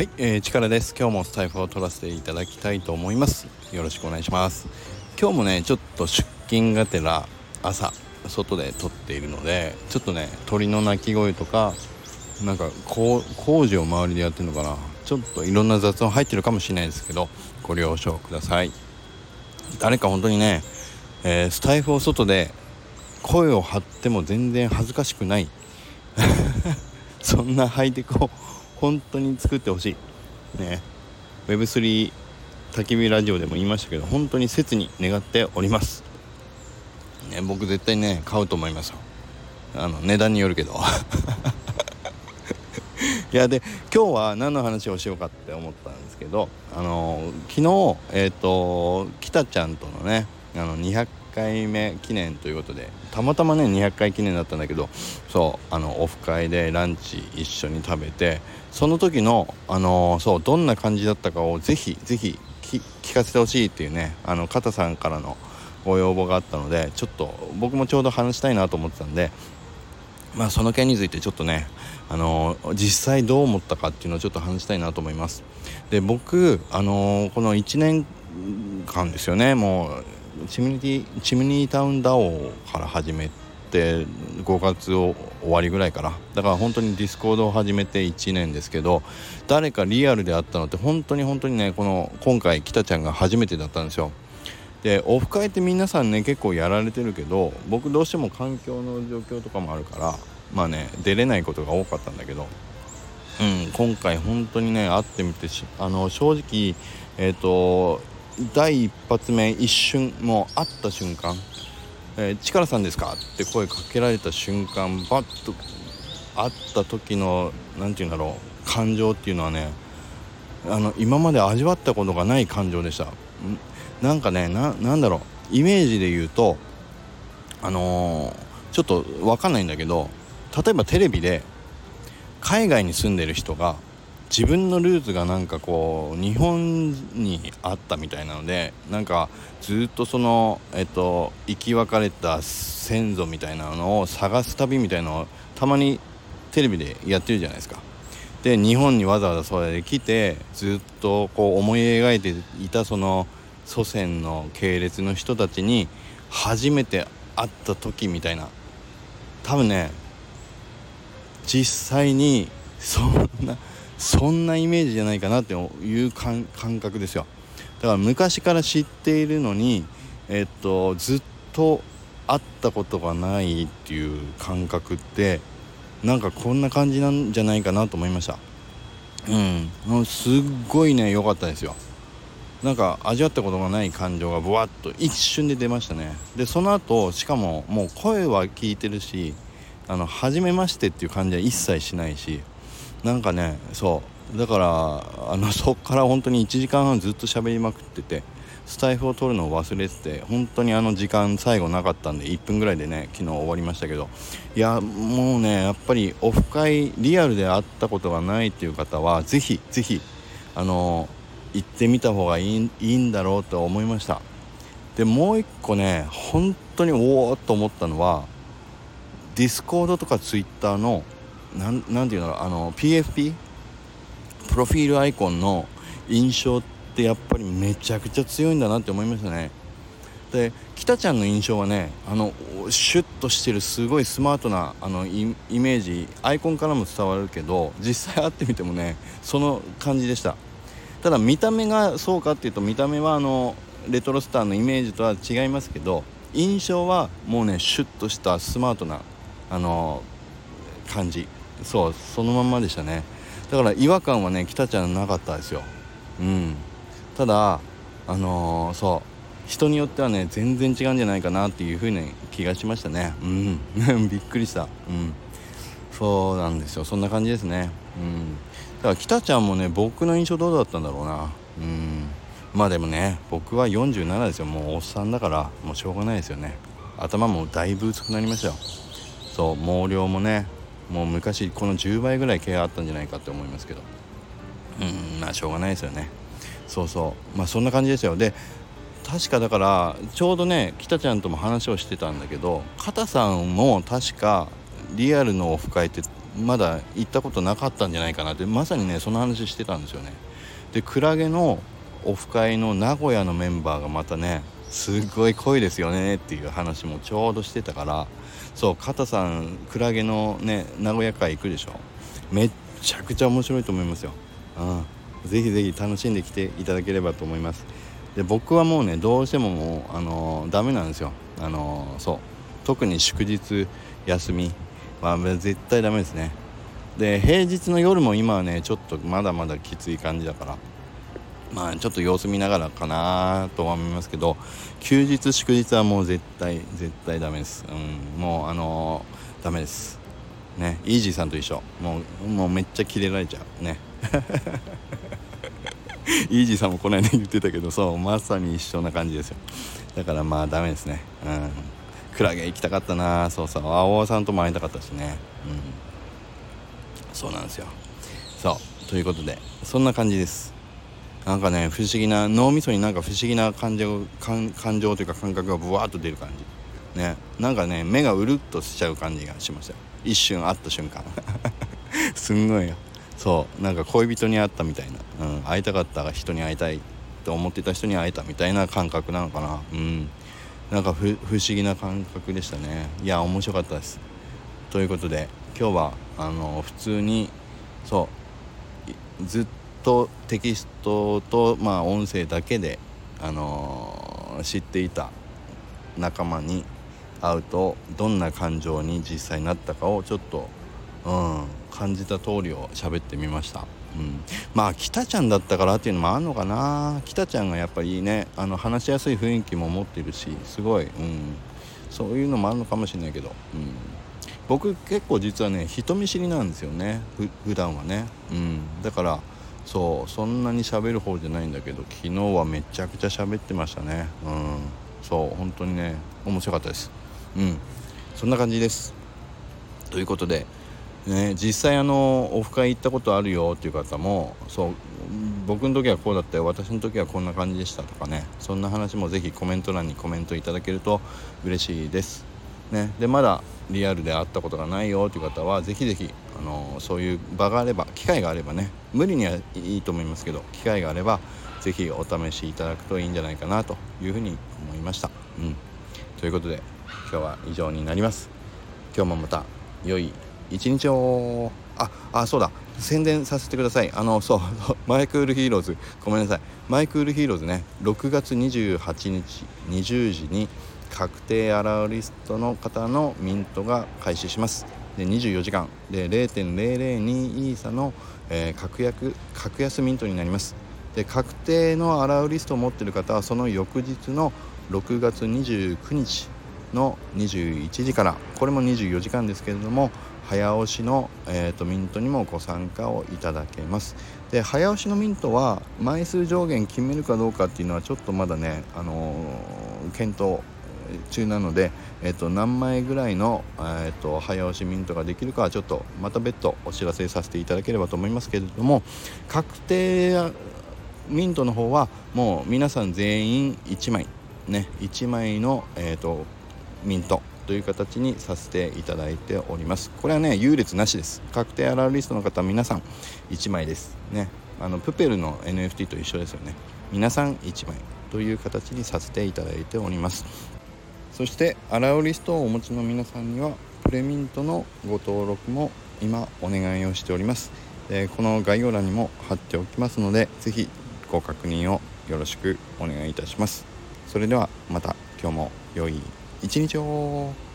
はい、えー、力です。今日もスタイフを取らせていただきたいと思います。よろしくお願いします。今日もねちょっと出勤がてら朝外で撮っているのでちょっとね鳥の鳴き声とかなんか工事を周りでやってるのかな。ちょっといろんな雑音入ってるかもしれないですけどご了承ください。誰か本当にね、えー、スタイフを外で声を張っても全然恥ずかしくない。そんなハイテクを本当に作ってほしい。ね。Web3 焚き火ラジオでも言いましたけど本当に切に願っております、ね、僕絶対ね買うと思いますよ。あの値段によるけど。いやで今日は何の話をしようかって思ったんですけどあの昨日えっ、ー、と北ちゃんとのねあの200回目記念ということでたまたまね200回記念だったんだけどそうあのオフ会でランチ一緒に食べてその時のあのそうどんな感じだったかをぜひぜひ聞かせてほしいっていうねあの片さんからのご要望があったのでちょっと僕もちょうど話したいなと思ってたんでまあその件についてちょっとねあの実際どう思ったかっていうのをちょっと話したいなと思います。で僕あのこの1年間ですよねもうチムニティ CHIMNEY TOWN DAO から始めて5月を終わりぐらいから。だから本当に Discord を始めて1年ですけど誰かリアルであったのって本当に本当にねこの今回北ちゃんが初めてだったんですよ。でオフ会って皆さんね結構やられてるけど僕どうしても環境の状況とかもあるからまあね出れないことが多かったんだけどうん今回本当にね会ってみてあの正直えっ、ー、と第一発目一瞬もう会った瞬間「えー、力さんですか?」って声かけられた瞬間バッと会った時の何て言うんだろう感情っていうのはねあの今まで味わったことがない感情でしたなんかねなんだろうイメージで言うとあのー、ちょっと分かんないんだけど例えばテレビで海外に住んでる人が自分のルーツがなんかこう日本にあったみたいなのでなんかずっとそのえっと生き別れた先祖みたいなのを探す旅みたいなのをたまにテレビでやってるじゃないですか。で日本にわざわざそれで来てずっとこう思い描いていたその祖先の系列の人たちに初めて会った時みたいな多分ね実際にそんなそんなイメージじゃないかなっていう感覚ですよ。だから昔から知っているのにえっとずっと会ったことがないっていう感覚ってなんかこんな感じなんじゃないかなと思いました。うん。すっごいね良かったですよ。なんか味わったことがない感情がブワッと一瞬で出ましたね。でその後しかももう声は聞いてるしあの初めましてっていう感じは一切しないし。なんかねそう。だからあの そっから本当に1時間半ずっと喋りまくっててスタイフを取るのを忘れてて本当にあの時間最後なかったんで1分ぐらいでね昨日終わりましたけど。いやもうねやっぱりオフ会リアルで会ったことがないっていう方は是非是非あの行ってみた方がいいいいんだろうと思いました。でもう一個ね本当におおっと思ったのは Discord とか Twitter のなんなんていうあの PFP プロフィールアイコンの印象ってやっぱりめちゃくちゃ強いんだなって思いましたね。で北ちゃんの印象はねあのシュッとしてるすごいスマートなあのイメージアイコンからも伝わるけど実際会ってみてもねその感じでした。ただ見た目がそうかっていうと見た目はあのレトロスターのイメージとは違いますけど印象はもうねシュッとしたスマートなあの感じ。そうそのまんまでしたね。だから違和感はね北ちゃんなかったですよ。うん。ただあのー、そう。人によってはね全然違うんじゃないかなっていう風に気がしましたね。うん。びっくりした。うん。そうなんですよ。そんな感じですね。うん。だから北ちゃんもね僕の印象どうだったんだろうな。うん。まあでもね僕は47ですよ。もうおっさんだからもうしょうがないですよね。頭もだいぶ薄くなりましたよ。そう毛量もねもう昔この10倍ぐらい毛があったんじゃないかって思いますけど。うんまあしょうがないですよね。そうそう。まあそんな感じですよ。で確かだからちょうどね北ちゃんとも話をしてたんだけど片さんも確かリアルのオフ会ってまだ行ったことなかったんじゃないかなってまさにねその話してたんですよね。でクラゲのオフ会の名古屋のメンバーがまたねすっごい濃いですよねっていう話もちょうどしてたからそう片さんクラゲのね名古屋会行くでしょ？めっちゃくちゃ面白いと思いますよ、うん、ぜひぜひ楽しんできていただければと思います。で僕はもうねどうしてももうあの、ダメなんですよ。あの、そう。特に祝日休みは絶対ダメですね。で平日の夜も今はねちょっとまだまだきつい感じだから。まあちょっと様子見ながらかなとは思いますけど休日祝日はもう絶対絶対ダメです、うん、もうあのー、ダメです。ね。イージーさんと一緒。もうもうめっちゃキレられちゃう。ね。イージーさんもこの間言ってたけどそう。まさに一緒な感じですよ。だからまあダメですね。うん。クラゲ行きたかったな。そうそう。青尾さんとも会いたかったしね。うん。そうなんですよ。そう。ということでそんな感じです。なんかね不思議な脳みそになんか不思議な感情感情というか感覚がブワーッと出る感じ。ね。なんかね目がうるっとしちゃう感じがしました。一瞬会った瞬間。すんごいよ。そう。なんか恋人に会ったみたいな、うん、会いたかった人に会いたいと思ってた人に会えたみたいな感覚なのかな。うん。なんか不思議な感覚でしたね。いや面白かったです。ということで今日はあの普通にそう。ずっとテキストと、まあ、音声だけで、あのー、知っていた仲間に会うとどんな感情に実際になったかをちょっと、うん、感じた通りを喋ってみました。うん、まあ北ちゃんだったからっていうのもあるのかな。北ちゃんがやっぱりねあの話しやすい雰囲気も持ってるしすごい、うん、そういうのもあるのかもしれないけど、うん、僕結構実はね人見知りなんですよね。普段はね、うん、だからそうそんなに喋る方じゃないんだけど昨日はめちゃくちゃ喋ってましたね。うん。そう本当にね面白かったです。うん。そんな感じです。ということでね、実際あのオフ会行ったことあるよっていう方もそう僕の時はこうだったよ。私の時はこんな感じでしたとかね。そんな話もぜひコメント欄にコメントいただけると嬉しいです。ね、でまだリアルで会ったことがないよという方はぜひぜひあのそういう場があれば機会があればね無理にはいいと思いますけど機会があればぜひお試しいただくといいんじゃないかなというふうに思いました。うん、ということで今日は以上になります。今日もまた良い一日を。ああそうだ。宣伝させてください。あのそう My Cool Heroes。ごめんなさい。 My Cool Heroes ね。6月28日20時に確定 allowlist の方のミントが開始します。で24時間。で0.002イーサの、えー、確約格安ミントになります。で確定のアラウリストを持っている方はその翌日の6月29日の21時からこれも24時間ですけれども早押しの、えーと、ミントにもご参加をいただけます。で早押しのミントは枚数上限決めるかどうかっていうのはちょっとまだね、あのー、検討中なので、えーと、何枚ぐらいの、えーと、早押しミントができるかはちょっとまた別途お知らせさせていただければと思いますけれども確定ミントの方はもう皆さん全員1枚ね1枚の、えー、とミントという形にさせていただいております。これはね優劣なしです。確定アラーリストの方皆さん1枚です。ね。あのプペルの NFT と一緒ですよね。皆さん1枚という形にさせていただいております。そしてアラウリストをお持ちの皆さんにはプレミントのご登録も今お願いをしております、え、この概要欄にも貼っておきますので是非ご確認をよろしくお願いいたします。それではまた今日も良い一日を。